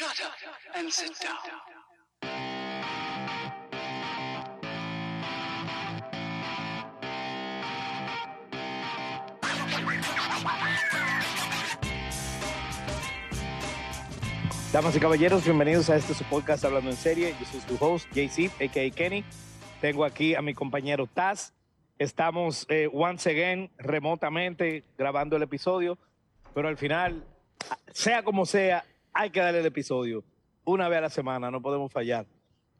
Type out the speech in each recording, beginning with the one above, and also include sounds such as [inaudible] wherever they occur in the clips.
Shut up and sit down. Damas y caballeros, bienvenidos a este su podcast Hablando en Serie. Yo soy su host, JC, a.k.a. Kenny. Tengo aquí a mi compañero Taz. Estamos eh, once again remotamente grabando el episodio, pero al final, sea como sea, hay que darle el episodio una vez a la semana, no podemos fallar.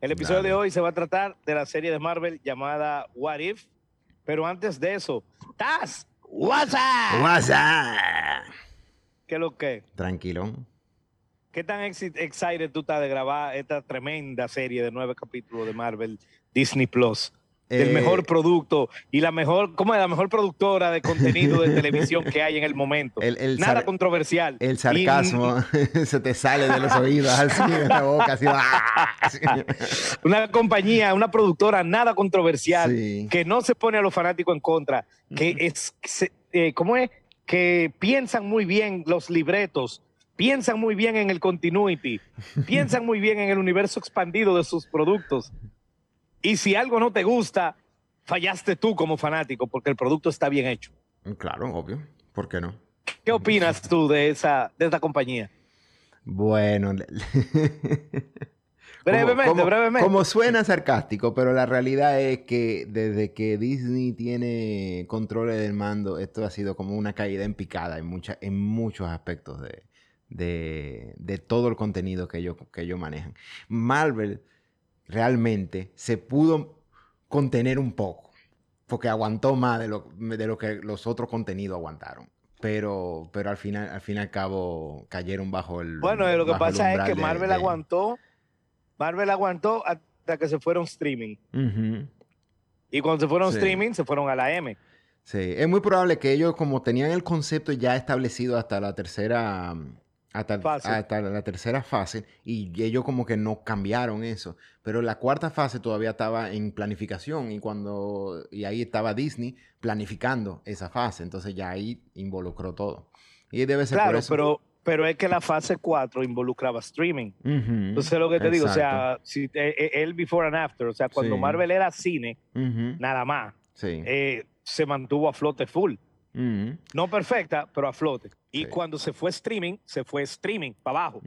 El episodio Dale. de hoy se va a tratar de la serie de Marvel llamada What If, pero antes de eso, Taz, what's up? WhatsApp. ¿Qué es lo que? Tranquilo. ¿Qué tan excited tú estás de grabar esta tremenda serie de nueve capítulos de Marvel Disney Plus? El Eh, mejor producto y la mejor, ¿cómo es? La mejor productora de contenido de televisión que hay en el momento. El- el Nada controversial. El sarcasmo [laughs] se te sale de los oídos, así de la boca, así. ¡ah! así. [laughs] Una compañía, una productora nada controversial, Sí. que no se pone a los fanáticos en contra, que es, se- eh, ¿cómo es? Que piensan muy bien los libretos, piensan muy bien en el continuity, piensan muy bien en el universo expandido de sus productos. Y si algo no te gusta, fallaste tú como fanático, porque el producto está bien hecho. Claro, obvio. ¿Por qué no? ¿Qué opinas tú de esa, de esta compañía? Bueno. [laughs] Brevemente, como, brevemente. Como suena sarcástico, pero la realidad es que desde que Disney tiene controles del mando, esto ha sido como una caída en picada en, mucha- en muchos aspectos de, de- de todo el contenido que ellos, que ellos manejan. Marvel realmente se pudo contener un poco, porque aguantó más de lo, de lo que los otros contenidos aguantaron. Pero, pero al final, al fin y al cabo, cayeron bajo el. Bueno, eh, lo que pasa es que Marvel de- aguantó, Marvel aguantó hasta que se fueron streaming. Y cuando se fueron Sí. streaming, se fueron a la M. Sí, es muy probable que ellos, como tenían el concepto ya establecido hasta la tercera hasta, Fase. hasta la tercera fase, y ellos como que no cambiaron eso. Pero la cuarta fase todavía estaba en planificación, y cuando y ahí estaba Disney planificando esa fase. Entonces ya ahí involucró todo. Y debe ser por Claro, eso. pero, pero es que la fase 4 involucraba streaming. Ujú, Entonces, lo que te digo, o exacto. sea, si, eh, eh, el before and after, o sea, cuando Sí. Marvel era cine, Ujú, nada más, Sí. eh, se mantuvo a flote full. Ujú, No perfecta, pero a flote. Y Sí. cuando se fue streaming, se fue streaming para abajo.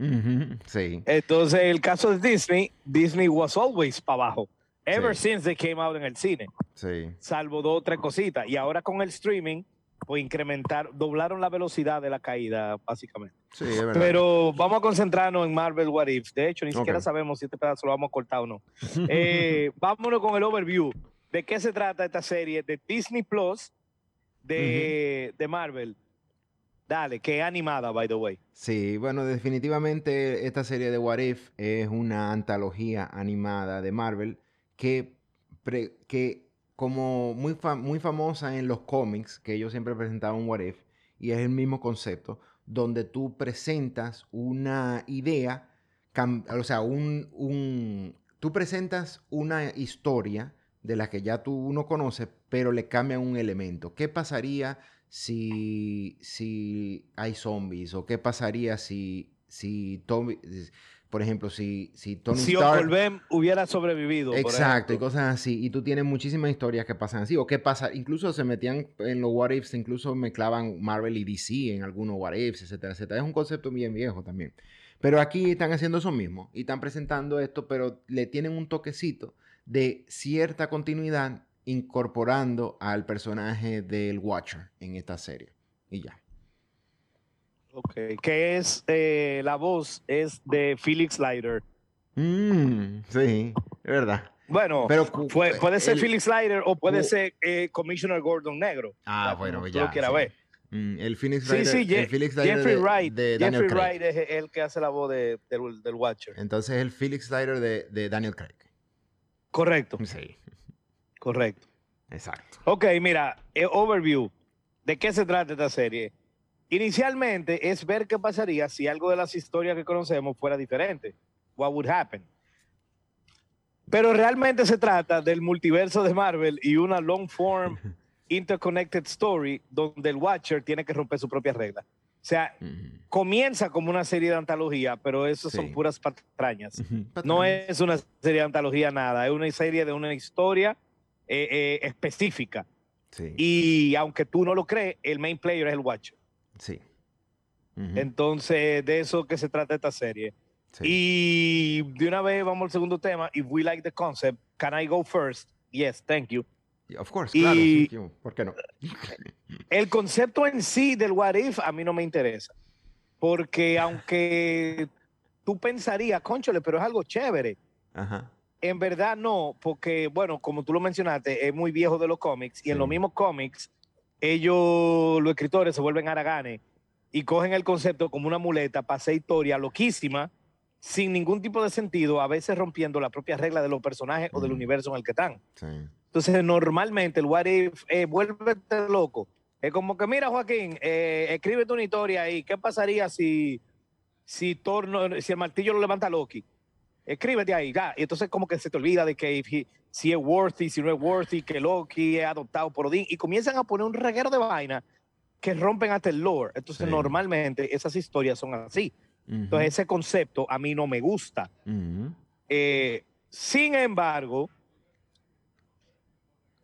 Sí. Entonces, el caso de Disney, Disney was always para abajo. Ever Sí. since they came out en el cine. Sí. salvo dos o tres cositas. Y ahora con el streaming, pues incrementar, doblaron la velocidad de la caída, básicamente. Sí, es verdad. Pero vamos a concentrarnos en Marvel What If. De hecho, ni siquiera sabemos si este pedazo lo vamos a cortar o no. [laughs] Eh, vámonos con el overview. ¿De qué se trata esta serie de Disney Plus de, de Marvel? Dale, que animada, by the way. Sí, bueno, definitivamente esta serie de What If es una antología animada de Marvel que, que como muy, muy famosa en los cómics, que ellos siempre presentaban What If, y es el mismo concepto, donde tú presentas una idea, o sea, un, un- tú presentas una historia de la que ya tú uno conoce, pero le cambian un elemento. ¿Qué pasaría si, si hay zombies? ¿O qué pasaría si, si Tommy, por ejemplo, si, si Tony si Stark... Hubiera sobrevivido. Exacto, y cosas así. Y tú tienes muchísimas historias que pasan así. O qué pasa, incluso se metían en los what ifs, incluso mezclaban Marvel y DC en algunos what ifs, etcétera, etcétera. Es un concepto bien viejo también. Pero aquí están haciendo eso mismo y están presentando esto, pero le tienen un toquecito de cierta continuidad incorporando al personaje del Watcher en esta serie. Y ya. Ok, Que es, eh, la voz es de Felix Leiter. Mm, sí, es verdad. Bueno, Pero fue- puede ser el- Felix Leiter o puede ser eh, Commissioner Gordon Negro. Ah, bueno, ya, lo quieras sí. ver. Mm, el Phoenix Sí, Rider, sí, el Je- Felix Rider Jeffrey de, Wright. de Daniel Jeffrey Craig. Wright es el que hace la voz de- del, del Watcher. Entonces el Felix Leiter de, de Daniel Craig. Correcto, Sí, correcto. exacto. Ok, mira, eh, overview. ¿De qué se trata esta serie? Inicialmente es ver qué pasaría si algo de las historias que conocemos fuera diferente. What would happen? Pero realmente se trata del multiverso de Marvel y una long form [laughs] interconnected story donde el Watcher tiene que romper su propia regla. sea, Ujú. comienza como una serie de antología, pero eso Sí. son puras patrañas. Ujú. No Patrañas. es una serie de antología nada, es una serie de una historia eh, eh, específica. Sí. Y aunque tú no lo crees, el main player es el Watcher. Sí. Entonces, de eso que se trata esta serie. Sí. Y de una vez vamos al segundo tema. If we like the concept, can I go first? Yes, thank you. Of course, claro. y- ¿Por qué no? [laughs] El concepto en sí del what if a mí no me interesa. Porque aunque tú pensarías, conchole, pero es algo chévere. Ajá. En verdad no, porque, bueno, como tú lo mencionaste, es muy viejo de los cómics y en Sí. los mismos cómics, ellos, los escritores, se vuelven haraganes y cogen el concepto como una muleta para hacer historia loquísima, sin ningún tipo de sentido, a veces rompiendo la propia regla de los personajes o del universo en el que están. Sí. Entonces, normalmente el what if, eh, vuélvete loco. Es como que, mira, Joaquín, eh, escríbete una historia ahí. ¿Qué pasaría si, si, Thor no- si el martillo lo levanta Loki? Escríbete ahí, ya. Y entonces como que se te olvida de que he- si es worthy, si no es worthy, que Loki es adoptado por Odín. Y comienzan a poner un reguero de vaina que rompen hasta el lore. Entonces, Sí. normalmente esas historias son así. Entonces, ese concepto a mí no me gusta. Eh, sin embargo,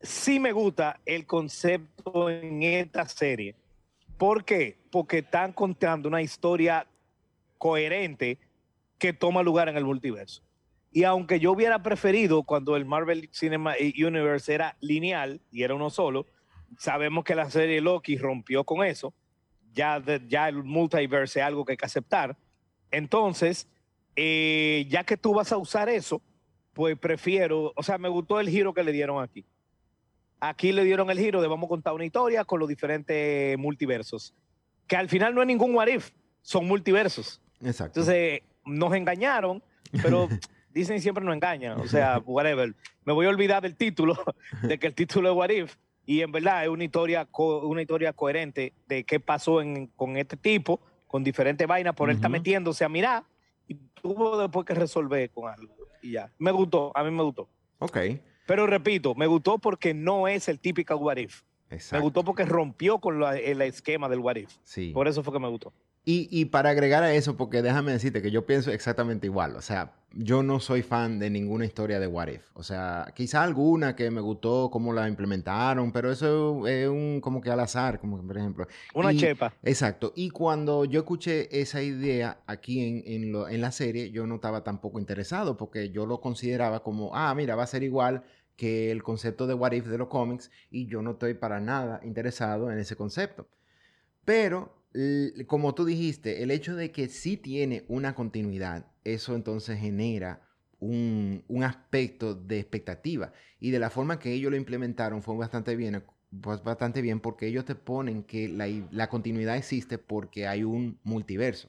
sí me gusta el concepto en esta serie. ¿Por qué? Porque están contando una historia coherente que toma lugar en el multiverso. Y aunque yo hubiera preferido cuando el Marvel Cinema Universe era lineal y era uno solo, sabemos que la serie Loki rompió con eso. Ya, de- ya el multiverse es algo que hay que aceptar. Entonces, eh, ya que tú vas a usar eso, pues prefiero, o sea, me gustó el giro que le dieron aquí. Aquí le dieron el giro de vamos a contar una historia con los diferentes multiversos, que al final no es ningún what if, son multiversos. Exacto. Entonces, nos engañaron, pero [laughs] Disney siempre nos engaña, o sea, whatever. Me voy a olvidar del título, [laughs] de que el título es what if, y en verdad es una historia, una historia coherente de qué pasó en- con este tipo, con diferentes vainas, por él está metiéndose a mirar, y tuvo después que resolver con algo, y ya. Me gustó, a mí me gustó. ok. Pero repito, me gustó porque no es el típico what if. Exacto. Me gustó porque rompió con la- el esquema del what if. Sí. Por eso fue que me gustó. Y, y para agregar a eso, porque déjame decirte que yo pienso exactamente igual. O sea, yo no soy fan de ninguna historia de What If. O sea, quizá alguna que me gustó cómo la implementaron, pero eso es un como que al azar, como que, por ejemplo. Una Y- chepa. Exacto. Y cuando yo escuché esa idea aquí en, en, lo- en la serie, yo no estaba tampoco interesado porque yo lo consideraba como, ah, mira, va a ser igual que el concepto de What If de los cómics y yo no estoy para nada interesado en ese concepto. Pero, como tú dijiste, el hecho de que sí tiene una continuidad, eso entonces genera un, un aspecto de expectativa. Y de la forma que ellos lo implementaron fue bastante bien, pues bastante bien porque ellos te ponen que la, la continuidad existe porque hay un multiverso.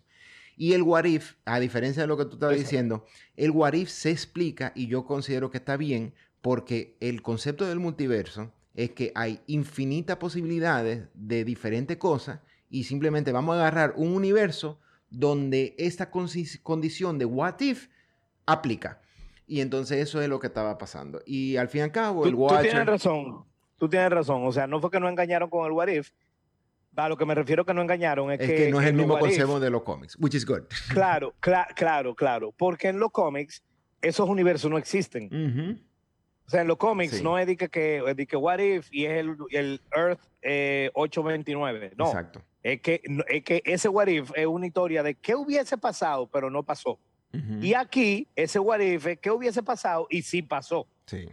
Y el what if, a diferencia de lo que tú estabas Exacto. diciendo, el what if se explica y yo considero que está bien porque el concepto del multiverso es que hay infinitas posibilidades de diferentes cosas y simplemente vamos a agarrar un universo donde esta condición de what if aplica. Y entonces eso es lo que estaba pasando. Y al fin y al cabo, Tú, el tú Watcher... tienes razón. Tú tienes razón. O sea, no fue que no engañaron con el What If. A lo que me refiero que no engañaron es, Es que no es el mismo concepto de los cómics, which is good. [laughs] Claro, cla- claro, claro. Porque en los cómics esos universos no existen. O sea, en los cómics Sí. no es de que, que, es de que What If y es el, el Earth eh, 829. No. Exacto. Es que, es que ese What If es una historia de qué hubiese pasado, pero no pasó. Y aquí, ese What If es qué hubiese pasado y sí pasó. Sí,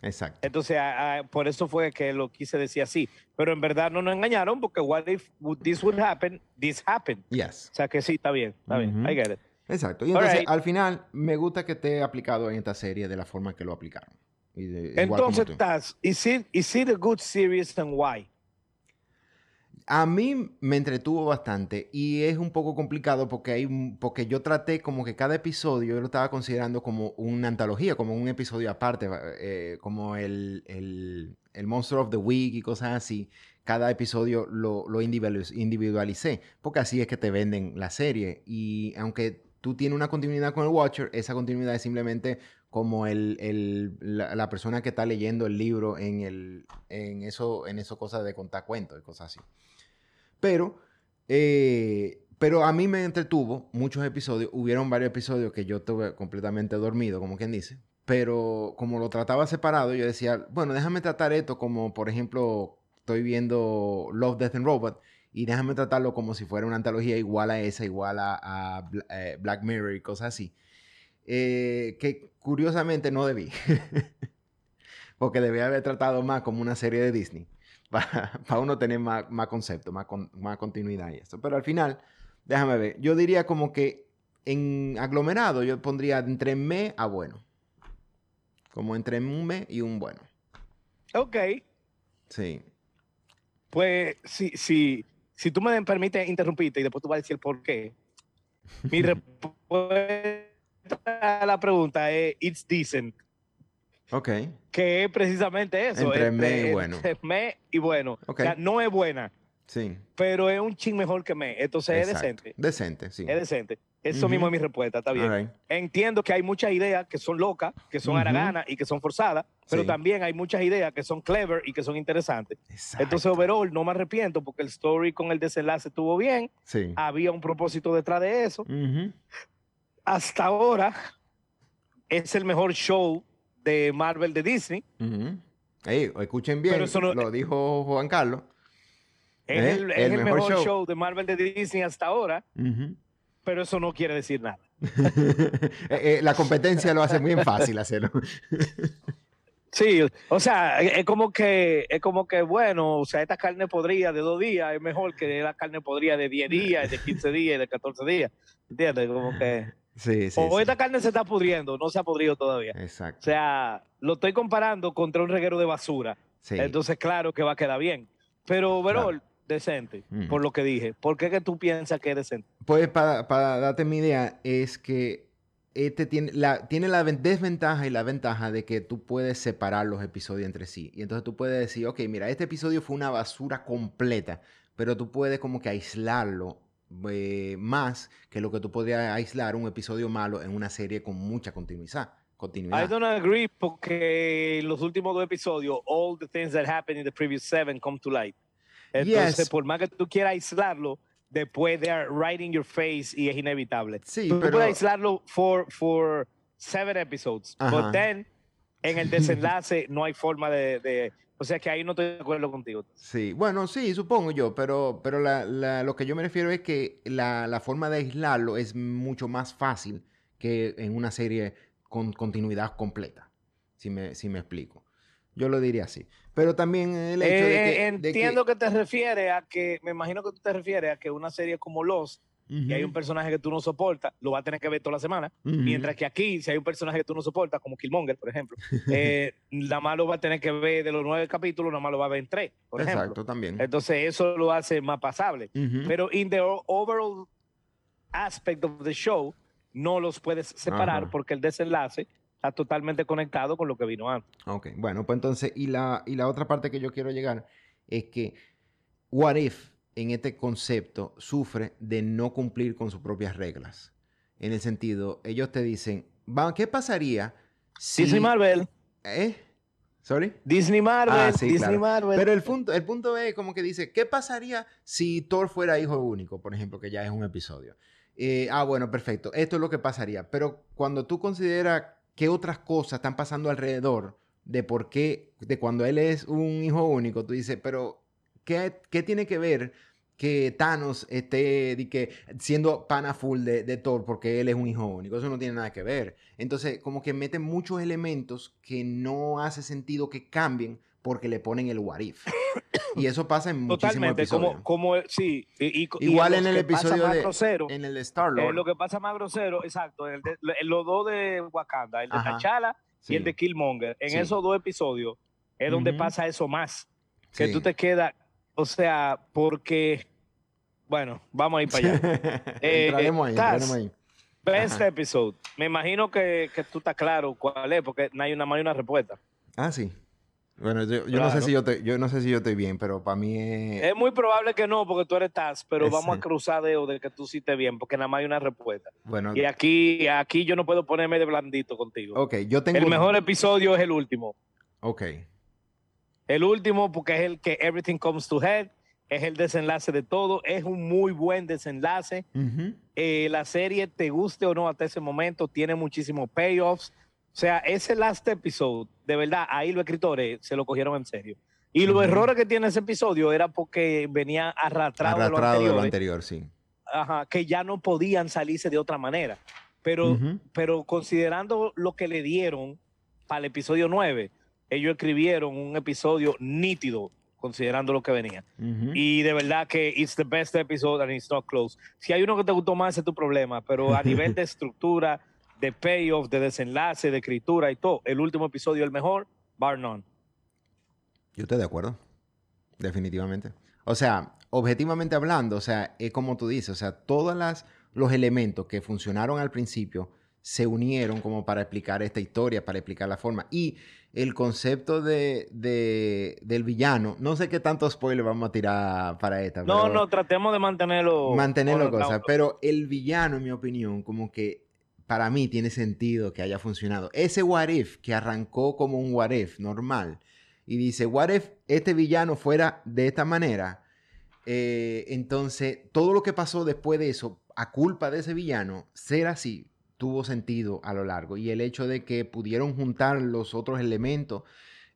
exacto. Entonces, a- a- por eso fue que lo quise decir así. Pero en verdad no nos engañaron porque what if this would happen, this happened. Yes. O sea que sí, está bien, está bien. Ujú. I get it. Exacto. Y entonces, Alright. al final, me gusta que esté aplicado en esta serie de la forma que lo aplicaron. Y de- Entonces. Taz, is it, is it a good series and why? A mí me entretuvo bastante y es un poco complicado porque hay porque yo traté como que cada episodio yo lo estaba considerando como una antología, como un episodio aparte, eh, como el, el, Monster of the Week y cosas así. Cada episodio lo, lo individualicé, porque así es que te venden la serie. Y aunque tú tienes una continuidad con el Watcher, esa continuidad es simplemente como el, el- la, la persona que está leyendo el libro en, el, en eso, en eso cosas de contar cuentos y cosas así. Pero Eh, pero a mí me entretuvo muchos episodios. Hubieron varios episodios que yo estuve completamente dormido, como quien dice. Pero como lo trataba separado, yo decía, bueno, déjame tratar esto como, por ejemplo, estoy viendo Love, Death and Robot y déjame tratarlo como si fuera una antología igual a esa, igual a, eh, Black Mirror y cosas así. Eh, que curiosamente no debí. [laughs] Porque debía haber tratado más como una serie de Disney. [laughs] Para uno tener más, más concepto, más, más continuidad y esto. Pero al final, déjame ver. Yo diría como que en aglomerado yo pondría entre me a bueno. Como entre un me y un bueno. Ok. Sí. Pues si, si, si tú me permites interrumpirte y después tú vas a decir por qué. Mi [laughs] respuesta a la pregunta es It's decent. Ok. Que es precisamente eso. Entre, me y bueno. Entre me y bueno. O sea, no es buena. Sí. Pero es un ching mejor que me. Entonces es decente. Decente, sí. Es decente. Eso mismo es mi respuesta, está bien. Entiendo que hay muchas ideas que son locas, que son uh y que son forzadas, pero también hay muchas ideas que son clever y que son interesantes. Entonces, overall, no me arrepiento porque el story con el desenlace estuvo bien. Sí. Había un propósito detrás de eso. Hasta ahora es el mejor show de Marvel de Disney. escuchen bien, lo dijo Juan Carlos. Es, ¿Eh? el, mejor, show. de Marvel de Disney hasta ahora pero eso no quiere decir nada. [laughs] Eh, eh, la competencia lo hace muy fácil hacerlo. [laughs] Sí, o sea, es como que, es como que, bueno, o sea, esta carne podría de dos días es mejor que la carne podría de 10 días, de 15 días, de 14 días. ¿Entiendes? Como que. Sí, sí. O esta carne se está pudriendo, no se ha pudrido todavía. Exacto. O sea, lo estoy comparando contra un reguero de basura. Sí. Entonces, claro que va a quedar bien. Pero, Verol, decente, por lo que dije. ¿Por qué que tú piensas que es decente? Pues para, darte mi idea, es que este tiene la, tiene la desventaja y la ventaja de que tú puedes separar los episodios entre sí. Y entonces tú puedes decir, ok, mira, este episodio fue una basura completa, pero tú puedes como que aislarlo eh, más que lo que tú podrías aislar un episodio malo en una serie con mucha continuidad. Continuidad. I don't agree porque los últimos dos episodios, all the things that happened in the previous seven come to light. Entonces, por más que tú quieras aislarlo, después de right in your face y es inevitable. Sí, tú pero... puedes aislarlo for, for seven episodes, pero then en el desenlace no hay forma de, O sea que ahí no estoy de acuerdo contigo. Sí, bueno, sí, supongo yo, pero, pero la, lo que yo me refiero es que la, la, forma de aislarlo es mucho más fácil que en una serie con continuidad completa, si me, si me explico. Yo lo diría así. Pero también el hecho de que... Eh, entiendo que, te refieres a que, me imagino que tú te refieres a que una serie como Lost, y hay un personaje que tú no soportas, lo vas a tener que ver toda la semana. Mientras que aquí, si hay un personaje que tú no soportas, como Killmonger, por ejemplo, [laughs] eh, nada más lo va a tener que ver de los nueve capítulos, nada más lo va a ver en tres, por Exacto, también. Entonces, eso lo hace más pasable. Pero in the overall aspect of the show, no los puedes separar porque el desenlace está totalmente conectado con lo que vino antes. Ok, bueno, pues entonces, y la, y la otra parte que yo quiero llegar es que What If en este concepto sufre de no cumplir con sus propias reglas. En el sentido, ellos te dicen, ¿qué pasaría si... Disney Marvel. ¿Eh? ¿Sorry? Disney Marvel, ah, Disney Marvel. Pero el punto, el punto es como que dice, ¿qué pasaría si Thor fuera hijo único, por ejemplo, que ya es un episodio? Eh, ah, bueno, perfecto. Esto es lo que pasaría. Pero cuando tú consideras qué otras cosas están pasando alrededor de por qué, de cuando él es un hijo único, tú dices, pero ¿qué, qué tiene que ver que Thanos esté que, siendo pana full de, de, Thor porque él es un hijo único? Eso no tiene nada que ver. Entonces, como que meten muchos elementos que no hace sentido que cambien porque le ponen el what if. [coughs] Y eso pasa en muchísimos episodios. Como, como, sí, Igual en el episodio de grosero, en el Star Lord. lo que pasa más grosero, exacto, en, los dos de Wakanda, el de T'Challa y el de Killmonger. En esos dos episodios es donde pasa eso más. Que tú te quedas, o sea, porque, bueno, vamos a ir para allá. [laughs] eh, entraremos ahí, entraremos ahí. Best episode. Me imagino que, que, tú estás claro cuál es, porque no hay una, no hay una respuesta. Ah, sí. Bueno, yo, no sé si yo, te, yo no sé si yo estoy bien, pero para mí es... Es muy probable que no, porque tú eres Taz, pero vamos a cruzar de, de que tú sí estés bien, porque nada más hay una respuesta. Bueno. Y aquí, aquí yo no puedo ponerme de blandito contigo. Ok, yo tengo... El mejor episodio es el último. Ok. El último porque es el que Everything Comes to Head es el desenlace de todo, es un muy buen desenlace. Ujú. Eh, la serie, te guste o no hasta ese momento, tiene muchísimos payoffs. O sea, ese last episode, de verdad, ahí los escritores se lo cogieron en serio. Y los Ujú. errores que tiene ese episodio era porque venía arrastrado, de lo Arrastrado de lo anterior, sí. ajá, que ya no podían salirse de otra manera. Pero, Ujú. pero considerando lo que le dieron para el episodio 9, ellos escribieron un episodio nítido, considerando lo que venía. Y de verdad que it's the best episode and it's not close. Si hay uno que te gustó más, ese es tu problema, pero a nivel de [laughs] estructura, de payoff, de desenlace, de escritura y todo, el último episodio es el mejor, bar none. Yo estoy de acuerdo. Definitivamente. O sea, objetivamente hablando, o sea, es como tú dices, o sea, todos las, los elementos que funcionaron al principio se unieron como para explicar esta historia, para explicar la forma. Y el concepto de, de- del villano, no sé qué tanto spoiler vamos a tirar para esta. No, pero- no, tratemos de mantenerlo. mantenerlo cosas. Pero el villano, en mi opinión, como que para mí tiene sentido que haya funcionado. Ese what if que arrancó como un what if normal y dice, what if este villano fuera de esta manera, Eh, entonces todo lo que pasó después de eso, a culpa de ese villano, ser así, tuvo sentido a lo largo. Y el hecho de que pudieron juntar los otros elementos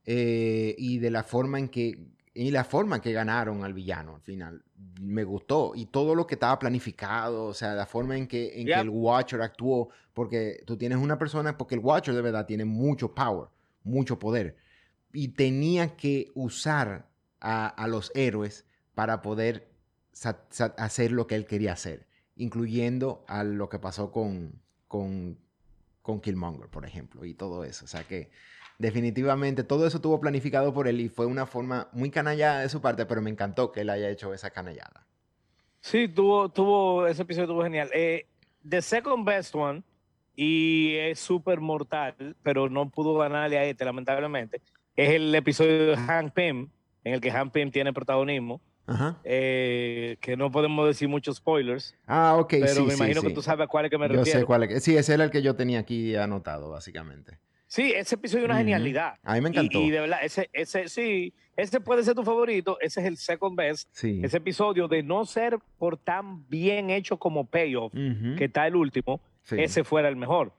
eh, y de la forma en que y la forma que ganaron al villano al final me gustó y todo lo que estaba planificado o sea la forma en que en que el Watcher actuó porque tú tienes una persona porque el Watcher de verdad tiene mucho power mucho poder y tenía que usar a, a los héroes para poder hacer lo que él quería hacer incluyendo a lo que pasó con con con Killmonger por ejemplo y todo eso o sea que definitivamente todo eso estuvo planificado por él y fue una forma muy canallada de su parte, pero me encantó que él haya hecho esa canallada. Sí, tuvo, tuvo, ese episodio estuvo genial. Eh, the second best one, y es súper mortal, pero no pudo ganarle a este, lamentablemente, es el episodio de Hank Pym, en el que Hank Pym tiene protagonismo, Ajá. eh, que no podemos decir muchos spoilers, Ah, ok, pero sí, me imagino sí. que tú sabes a cuál es que me Yo refiero. sé cuál es. Sí, ese era el que yo tenía aquí anotado, básicamente. Sí, ese episodio es una Ujú. genialidad. A mí me encantó. Y, de verdad, ese, ese, sí, ese puede ser tu favorito, ese es el second best, Sí. ese episodio de no ser por tan bien hecho como payoff, Ujú, que está el último, ese fuera el mejor.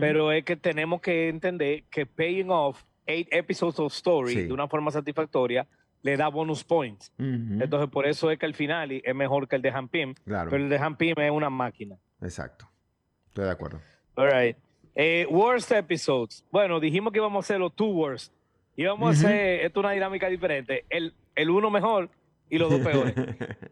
Pero es que tenemos que entender que paying off eight episodes of story de una forma satisfactoria le da bonus points. Entonces, por eso es que el final es mejor que el de Hampim. Claro, Pero el de Hampim es una máquina. exacto. Estoy de acuerdo. All right. Eh, worst episodes. Bueno, dijimos que íbamos a hacer los two worst. Y vamos a hacer, esto es una dinámica diferente. El, el uno mejor y los dos peores. [laughs]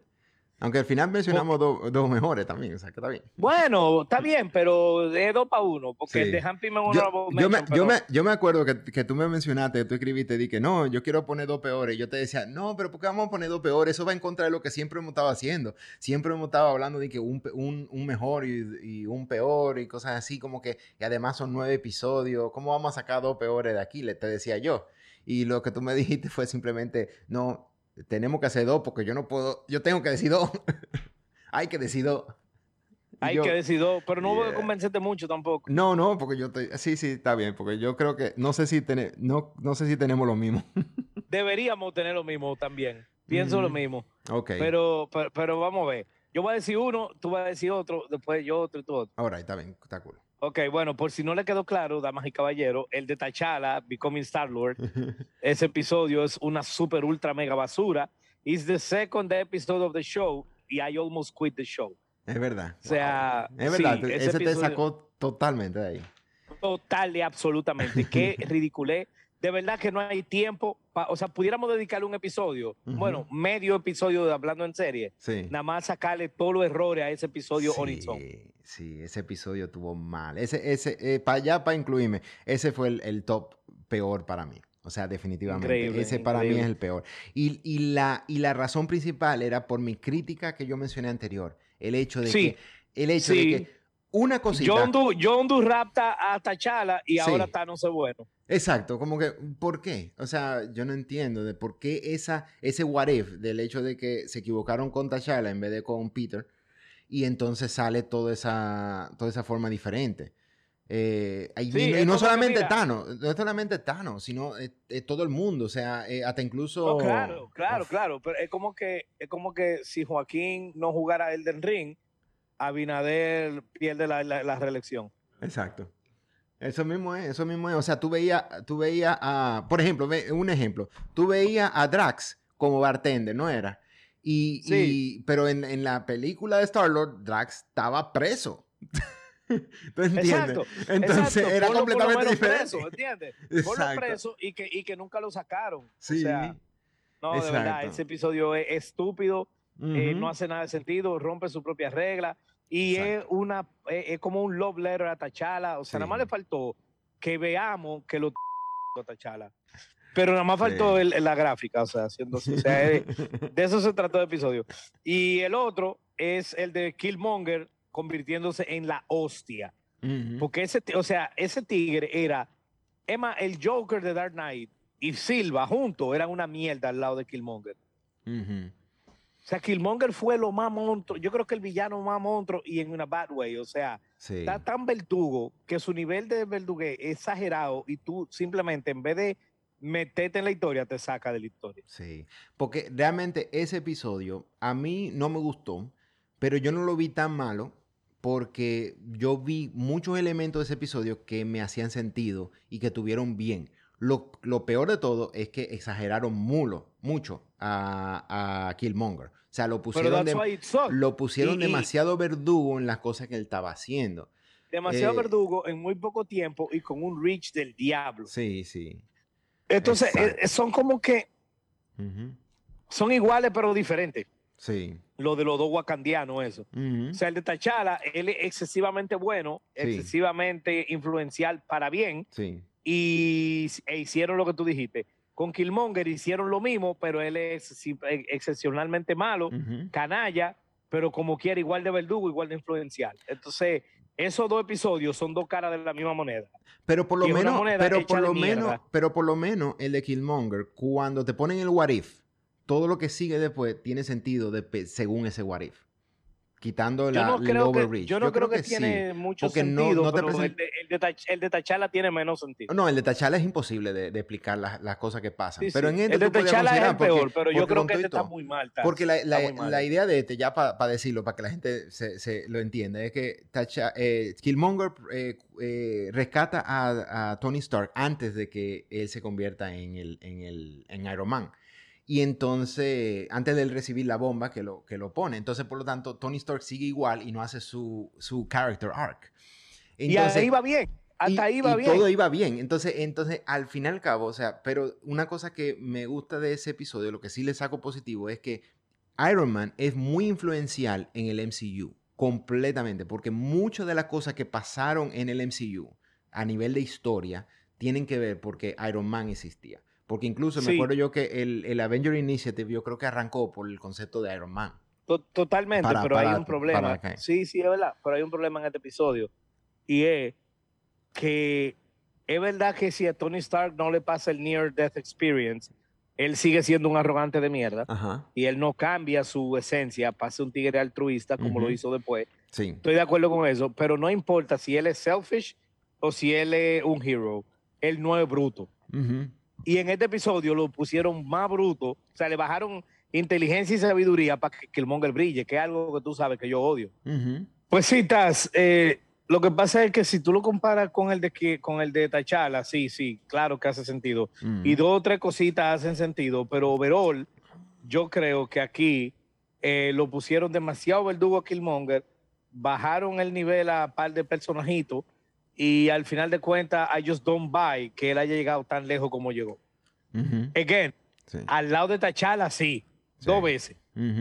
Aunque al final mencionamos do- dos mejores también, o sea, que está bien. bueno, está bien, pero de dos para uno. Porque Sí. el de Hampim es Yo, yo me, mention, yo, pero- me, yo me acuerdo que, que tú me mencionaste, tú escribiste, di que no, yo quiero poner dos peores. Yo te decía, no, pero ¿por qué vamos a poner dos peores? Eso va en contra de lo que siempre hemos estado haciendo. Siempre hemos estado hablando de que un, un, un mejor y, y un peor y cosas así, como que, y además son nueve episodios, ¿cómo vamos a sacar dos peores de aquí? Le te decía yo. Y lo que tú me [laughs] dijiste fue simplemente, no, tenemos que hacer dos porque yo no puedo, yo tengo que decir dos. [laughs] Hay que decir dos. Hay yo- que decir dos, pero no voy a convencerte mucho tampoco. no, no, porque yo estoy... Sí, sí, está bien, porque yo creo que... No sé si, tene- no, no sé si tenemos lo mismo. [laughs] Deberíamos tener lo mismo también. Pienso lo Mm. mismo. ok. Pero, pero, pero vamos a ver. Yo voy a decir uno, tú vas a decir otro, después yo otro y tú otro. Ahora, está bien, está cool. Ok, bueno, por si no le quedó claro, damas y caballeros, el de T'Challa, Becoming Star-Lord, [laughs] ese episodio es una super ultra mega basura. It's the second episode of the show y I almost quit the show. es verdad. O sea, Wow. Es verdad, sí, ese ese, te sacó totalmente de ahí. Total y absolutamente. Qué [laughs] ridiculez. De verdad que no hay tiempo. pa- o sea, pudiéramos dedicarle un episodio, Ujú. bueno, medio episodio de Hablando en Serie, Sí. nada más sacarle todos los errores a ese episodio on its own. sí, sí, ese episodio estuvo mal. Ese, ese, para allá, para incluirme, ese fue el, el top peor para mí. O sea, definitivamente. Increíble, ese para mí increíble. es el peor. Y, y la, y la razón principal era por mi crítica que yo mencioné anterior. El hecho de Sí, que. El hecho sí. de que una cosita. John Doe, John Doe rapta a T'Challa y Sí. ahora está no sé bueno. Exacto, como que, ¿por qué? O sea, yo no entiendo de por qué esa, ese what if del hecho de que se equivocaron con T'Challa en vez de con Peter y entonces sale toda esa, toda esa forma diferente. Eh, y, Sí, y es no solamente Thanos, no solamente Thanos, sino eh, eh, todo el mundo, o sea, eh, hasta incluso... No, claro, claro, Uf, claro. Pero es como que es como que si Joaquín no jugara Elden Ring, Abinader pierde la, la- la reelección. Exacto. Eso mismo es, eso mismo es. O sea, tú veías, tú veías a, por ejemplo, un ejemplo, tú veías a Drax como bartender, ¿no era? Y, Sí. y- pero en, en la película de Star-Lord, Drax estaba preso. [laughs] ¿Tú entiendes? Exacto. Entonces exacto. era completamente menos diferente. Preso, ¿entiendes? [laughs] Exacto. preso y que, y que nunca lo sacaron. Sí. O sea, no, de verdad, Exacto. ese episodio es estúpido, eh, Ujú. no hace nada de sentido, rompe su propia regla y es una es, como un love letter a Tachala. O sea, Sí. nada más le faltó que veamos que lo [laughs] a Tachala. Pero nada más faltó Sí. el- la gráfica, o sea, haciendo o sea, es- [laughs] de eso se trató el episodio. Y el otro es el de Killmonger convirtiéndose en la hostia. Ujú. Porque ese, o sea, ese tigre era, Emma, el Joker de Dark Knight y Silva juntos eran una mierda al lado de Killmonger. Ujú. O sea, Killmonger fue lo más monstruo, yo creo que el villano más monstruo y en una bad way, o sea, Sí. está tan verdugo que su nivel de verduguez es exagerado y tú simplemente en vez de meterte en la historia, te saca de la historia. Sí, porque realmente ese episodio a mí no me gustó, pero yo no lo vi tan malo porque yo vi muchos elementos de ese episodio que me hacían sentido y que tuvieron bien. Lo, lo peor de todo es que exageraron mulo, mucho a, a Killmonger. O sea, lo pusieron, de- lo pusieron Y- demasiado verdugo en las cosas que él estaba haciendo. Demasiado eh, verdugo en muy poco tiempo y con un reach del diablo. Sí, sí. Entonces, eh, son como que son iguales pero diferentes. Sí. Lo de los dos wakandianos, eso. O sea, el de T'Challa, él es excesivamente bueno, Sí. excesivamente influencial para bien, Sí. Y e hicieron lo que tú dijiste. Con Killmonger hicieron lo mismo, pero él es eh, excepcionalmente malo, canalla, pero como quiera, igual de verdugo, igual de influencial. Entonces, esos dos episodios son dos caras de la misma moneda. Pero por lo Y menos, pero por lo menos, mierda. pero por lo menos el de Killmonger, cuando te ponen el what if, todo lo que sigue después tiene sentido de según ese what if. Quitando Yo la, no el creo que, overreach. yo no creo que, tiene mucho porque no- sentido, no te pero present- el, de, el, de Tach- el de T'Challa tiene menos sentido. No, el de T'Challa es imposible de, de explicar las, las cosas que pasan. Sí, pero sí. en este el de T'Challa es el porque- peor, pero yo creo que este está muy mal. Porque la, la- muy mal. la idea de este, ya para decirlo, para que la gente se, se lo entienda, es que T'Cha- eh, Killmonger eh, eh, rescata a, a Tony Stark antes de que él se convierta en, el, en, el, en Iron Man. Y entonces, antes de él recibir la bomba que lo, que lo pone. Entonces, por lo tanto, Tony Stark sigue igual y no hace su, su character arc. y ahí va bien. Hasta ahí y bien. todo iba bien. Entonces, entonces, al fin y al cabo, o sea, pero una cosa que me gusta de ese episodio, lo que sí le saco positivo, es que Iron Man es muy influencial en el MCU, completamente, porque muchas de las cosas que pasaron en el MCU a nivel de historia tienen que ver porque Iron Man existía. Porque incluso me Sí. acuerdo yo que el, el Avenger Initiative yo creo que arrancó por el concepto de Iron Man. To- Totalmente, Para- pero para- hay un problema. Sí, sí, es verdad, pero hay un problema en este episodio. Y es que es verdad que si a Tony Stark no le pasa el Near Death Experience, él sigue siendo un arrogante de mierda Ajá. y él no cambia su esencia ser un tigre altruista como lo Ujú. hizo después. Sí. Estoy de acuerdo con eso, pero no importa si él es selfish o si él es un hero, él no es bruto. Ujú. Y en este episodio lo pusieron más bruto, o sea, le bajaron inteligencia y sabiduría para que, que el Monger brille, que es algo que tú sabes que yo odio. Pues sí, Taz, eh, lo que pasa es que si tú lo comparas con el de con el de Tachala, sí, sí, claro que hace sentido. Ujú. Y dos o tres cositas hacen sentido, pero overall, yo creo que aquí eh, lo pusieron demasiado verdugo a Killmonger, bajaron el nivel a par de personajitos y al final de cuentas, I just don't buy que él haya llegado tan lejos como llegó. Again, Sí. al lado de Tachala, sí, Sí. dos veces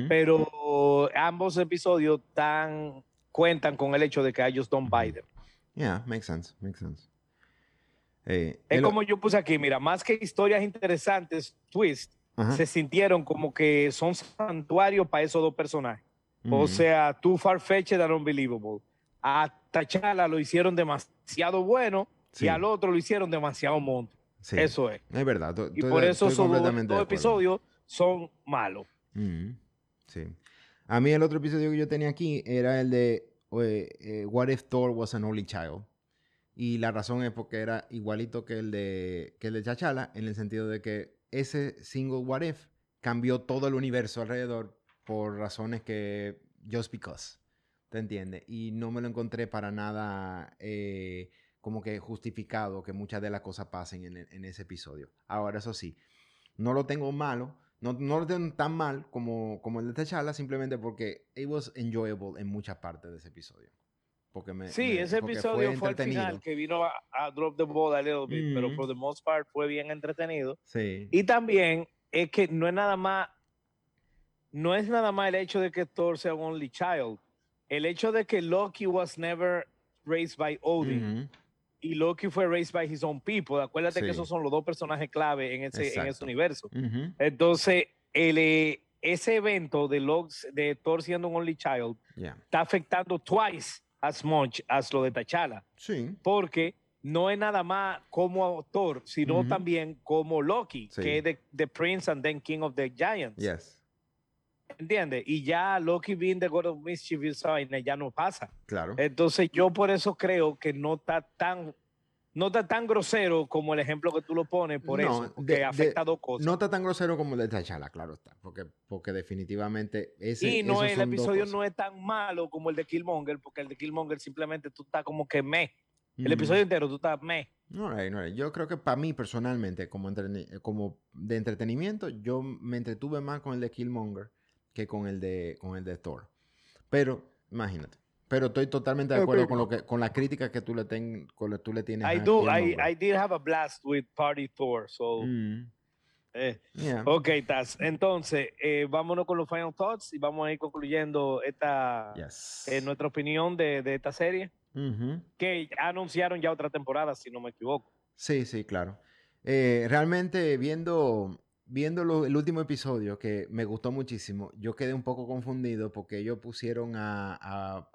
pero ambos episodios tan cuentan con el hecho de que I just don't buy them. Yeah, makes sense, makes sense. Eh, Es como yo puse aquí, mira, más que historias interesantes, twist, Ajá. se sintieron como que son santuarios para esos dos personajes. O sea, too far-fetched and unbelievable. A T'Challa lo hicieron demasiado bueno Sí. y al otro lo hicieron demasiado monto. Sí, Eso es. Es verdad. Y por eso esos dos, episodios son malos. Ujú. Sí. A mí el otro episodio que yo tenía aquí era el de eh, eh, What if Thor was an only child. Y la razón es porque era igualito que el de, que el de Chachala, en el sentido de que ese single What If cambió todo el universo alrededor por razones que just because, ¿te entiendes? Y no me lo encontré para nada eh, como que justificado que muchas de las cosas pasen en, en, ese episodio. Ahora, eso sí, no lo tengo malo, no, no lo tengo tan mal como, como el de T'Challa, simplemente porque it was enjoyable en muchas partes de ese episodio. Porque me, sí, me, ese episodio fue, al final que vino a, a, drop the ball a little bit, mm -hmm. pero for the most part fue bien entretenido. Sí. Y también es que no es nada más, no es nada más el hecho de que Thor sea un only child, el hecho de que Loki was never raised by Odin. Y Loki fue raised by his own people. Acuérdate sí. que esos son los dos personajes clave en ese, en ese universo. Entonces, el, eh, ese evento de, Logs, de Thor siendo un only child yeah. está afectando twice as much as lo de T'Challa. Sí. Porque no es nada más como Thor, sino uh -huh. también como Loki, sí. que es the, the, Prince and then King of the Giants. Yes. ¿Entiendes? Y ya Loki being the God of Mischief ya no pasa. Claro. Entonces yo por eso creo que no está tan no está tan grosero como el ejemplo que tú lo pones, por no, eso, de, afecta de, dos cosas. No está tan grosero como el de T'Challa, claro está, porque, porque definitivamente ese Y no, el episodio no es tan malo como el de Killmonger, porque el de Killmonger simplemente tú estás como que me. El mm. episodio entero tú estás me. No, right, no, right. Yo creo que para mí personalmente, como, entre, como de entretenimiento, yo me entretuve más con el de Killmonger que con el de, con el de Thor. Pero, imagínate. Pero estoy totalmente de acuerdo con lo que con la crítica que tú le ten, con lo, tú le tienes. I do. I, I did have a blast with Party Thor. So. Mm. Eh. Yeah. Ok, Taz. Entonces, eh, vámonos con los final thoughts y vamos a ir concluyendo esta yes. eh, nuestra opinión de, de esta serie. Que anunciaron ya otra temporada, si no me equivoco. Sí, sí, claro. Eh, realmente viendo viendo lo, el último episodio, que me gustó muchísimo, yo quedé un poco confundido porque ellos pusieron a,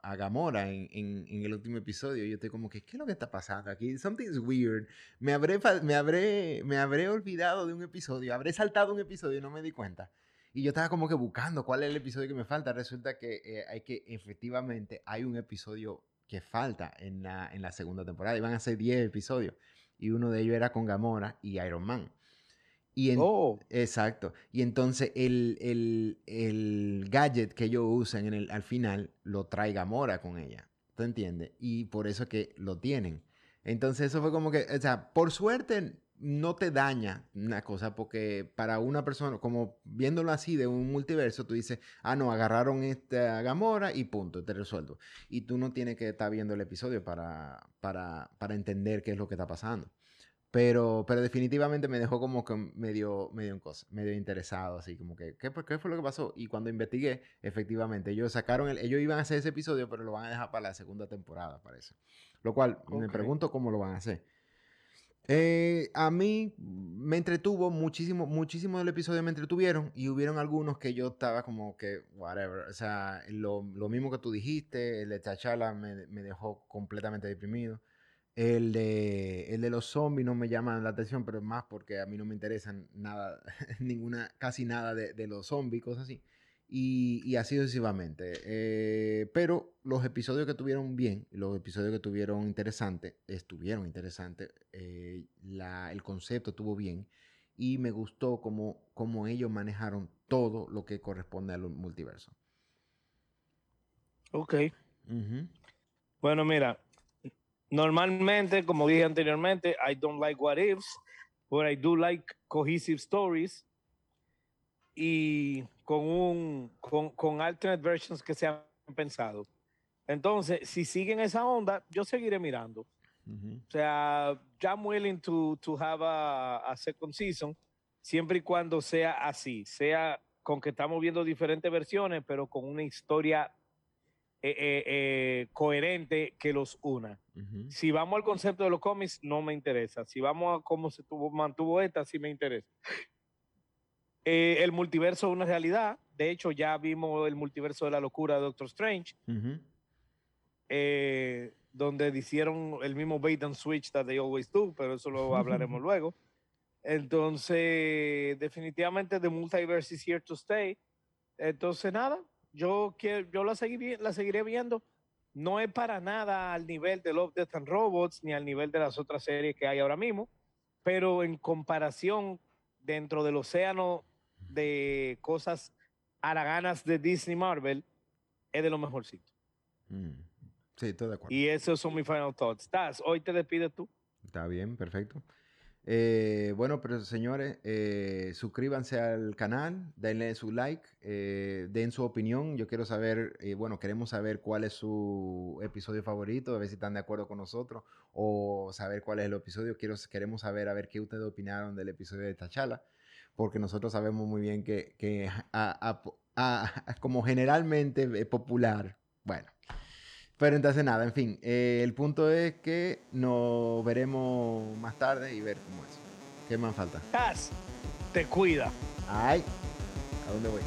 a, Gamora en, en, en, el último episodio. Y yo estoy como que, ¿qué es lo que está pasando aquí? Something's weird. Me habré, me, habré, me habré olvidado de un episodio, habré saltado un episodio y no me di cuenta. Y yo estaba como que buscando cuál es el episodio que me falta. Resulta que eh, hay que, efectivamente, hay un episodio que falta en la, en la segunda temporada. Iban a ser 10 episodios. Y uno de ellos era con Gamora y Iron Man. Y en, oh. Exacto. Y entonces el, el, el, gadget que ellos usan en el, al final lo trae Gamora con ella. ¿Te entiendes? Y por eso que lo tienen. Entonces eso fue como que, o sea, por suerte no te daña una cosa porque para una persona, como viéndolo así de un multiverso, tú dices, ah, no, agarraron esta Gamora y punto, te resuelvo. Y tú no tienes que estar viendo el episodio para, para, para entender qué es lo que está pasando. Pero, pero definitivamente me dejó como que medio, medio en cosa, medio interesado, así como que, ¿qué, ¿qué, fue lo que pasó? Y cuando investigué, efectivamente, ellos sacaron, el, ellos iban a hacer ese episodio, pero lo van a dejar para la segunda temporada, parece. Lo cual, okay. me pregunto cómo lo van a hacer. Eh, a mí me entretuvo muchísimo, muchísimo del episodio me entretuvieron y hubieron algunos que yo estaba como que, whatever, o sea, lo, lo mismo que tú dijiste, el de T'Challa me, me dejó completamente deprimido. El de, el de los zombies no me llama la atención, pero es más porque a mí no me interesan nada, [laughs] ninguna, casi nada de, de los zombies, cosas así. Y, y así sucesivamente. Eh, pero los episodios que tuvieron bien, los episodios que tuvieron interesantes, estuvieron interesantes. Eh, la, el concepto estuvo bien. Y me gustó cómo, cómo ellos manejaron todo lo que corresponde al multiverso. Ok. Uh -huh. Bueno, mira, normalmente, como dije anteriormente, I don't like what ifs, but I do like cohesive stories y con un con, con alternate versions que se han pensado. Entonces, si siguen esa onda, yo seguiré mirando. Uh -huh. O sea, I'm willing to, to have a, a second season, siempre y cuando sea así, sea con que estamos viendo diferentes versiones, pero con una historia eh, eh, eh, coherente que los una. Uh -huh. Si vamos al concepto de los cómics, no me interesa. Si vamos a cómo se tuvo, mantuvo esta, sí me interesa. Eh, el multiverso es una realidad. De hecho, ya vimos el multiverso de la locura de Doctor Strange, uh -huh. donde hicieron el mismo bait and switch that they always do, pero eso lo [laughs] hablaremos luego. Entonces, definitivamente The Multiverse is here to stay. Entonces, nada, yo, quiero, yo la, seguir, la seguiré viendo. no es para nada al nivel de Love, Death and Robots ni al nivel de las otras series que hay ahora mismo, pero en comparación dentro del océano de cosas haraganas de Disney Marvel, es de lo mejorcito. Mm. Sí, estoy de acuerdo. Y esos son mis final thoughts. Taz, hoy te despides tú. Está bien, perfecto. Eh, bueno, pero señores, eh, suscríbanse al canal, denle su like, eh, den su opinión. Yo quiero saber, eh, bueno, queremos saber cuál es su episodio favorito, a ver si están de acuerdo con nosotros, o saber cuál es el episodio. Quiero, queremos saber, a ver qué ustedes opinaron del episodio de Tachala, porque nosotros sabemos muy bien que, que a- a- a- [laughs] como generalmente es popular, bueno. Pero entonces nada, en fin, eh, el punto es que nos veremos más tarde y ver cómo es. ¿Qué más falta? Taz, te cuida. Ay, ¿a dónde voy?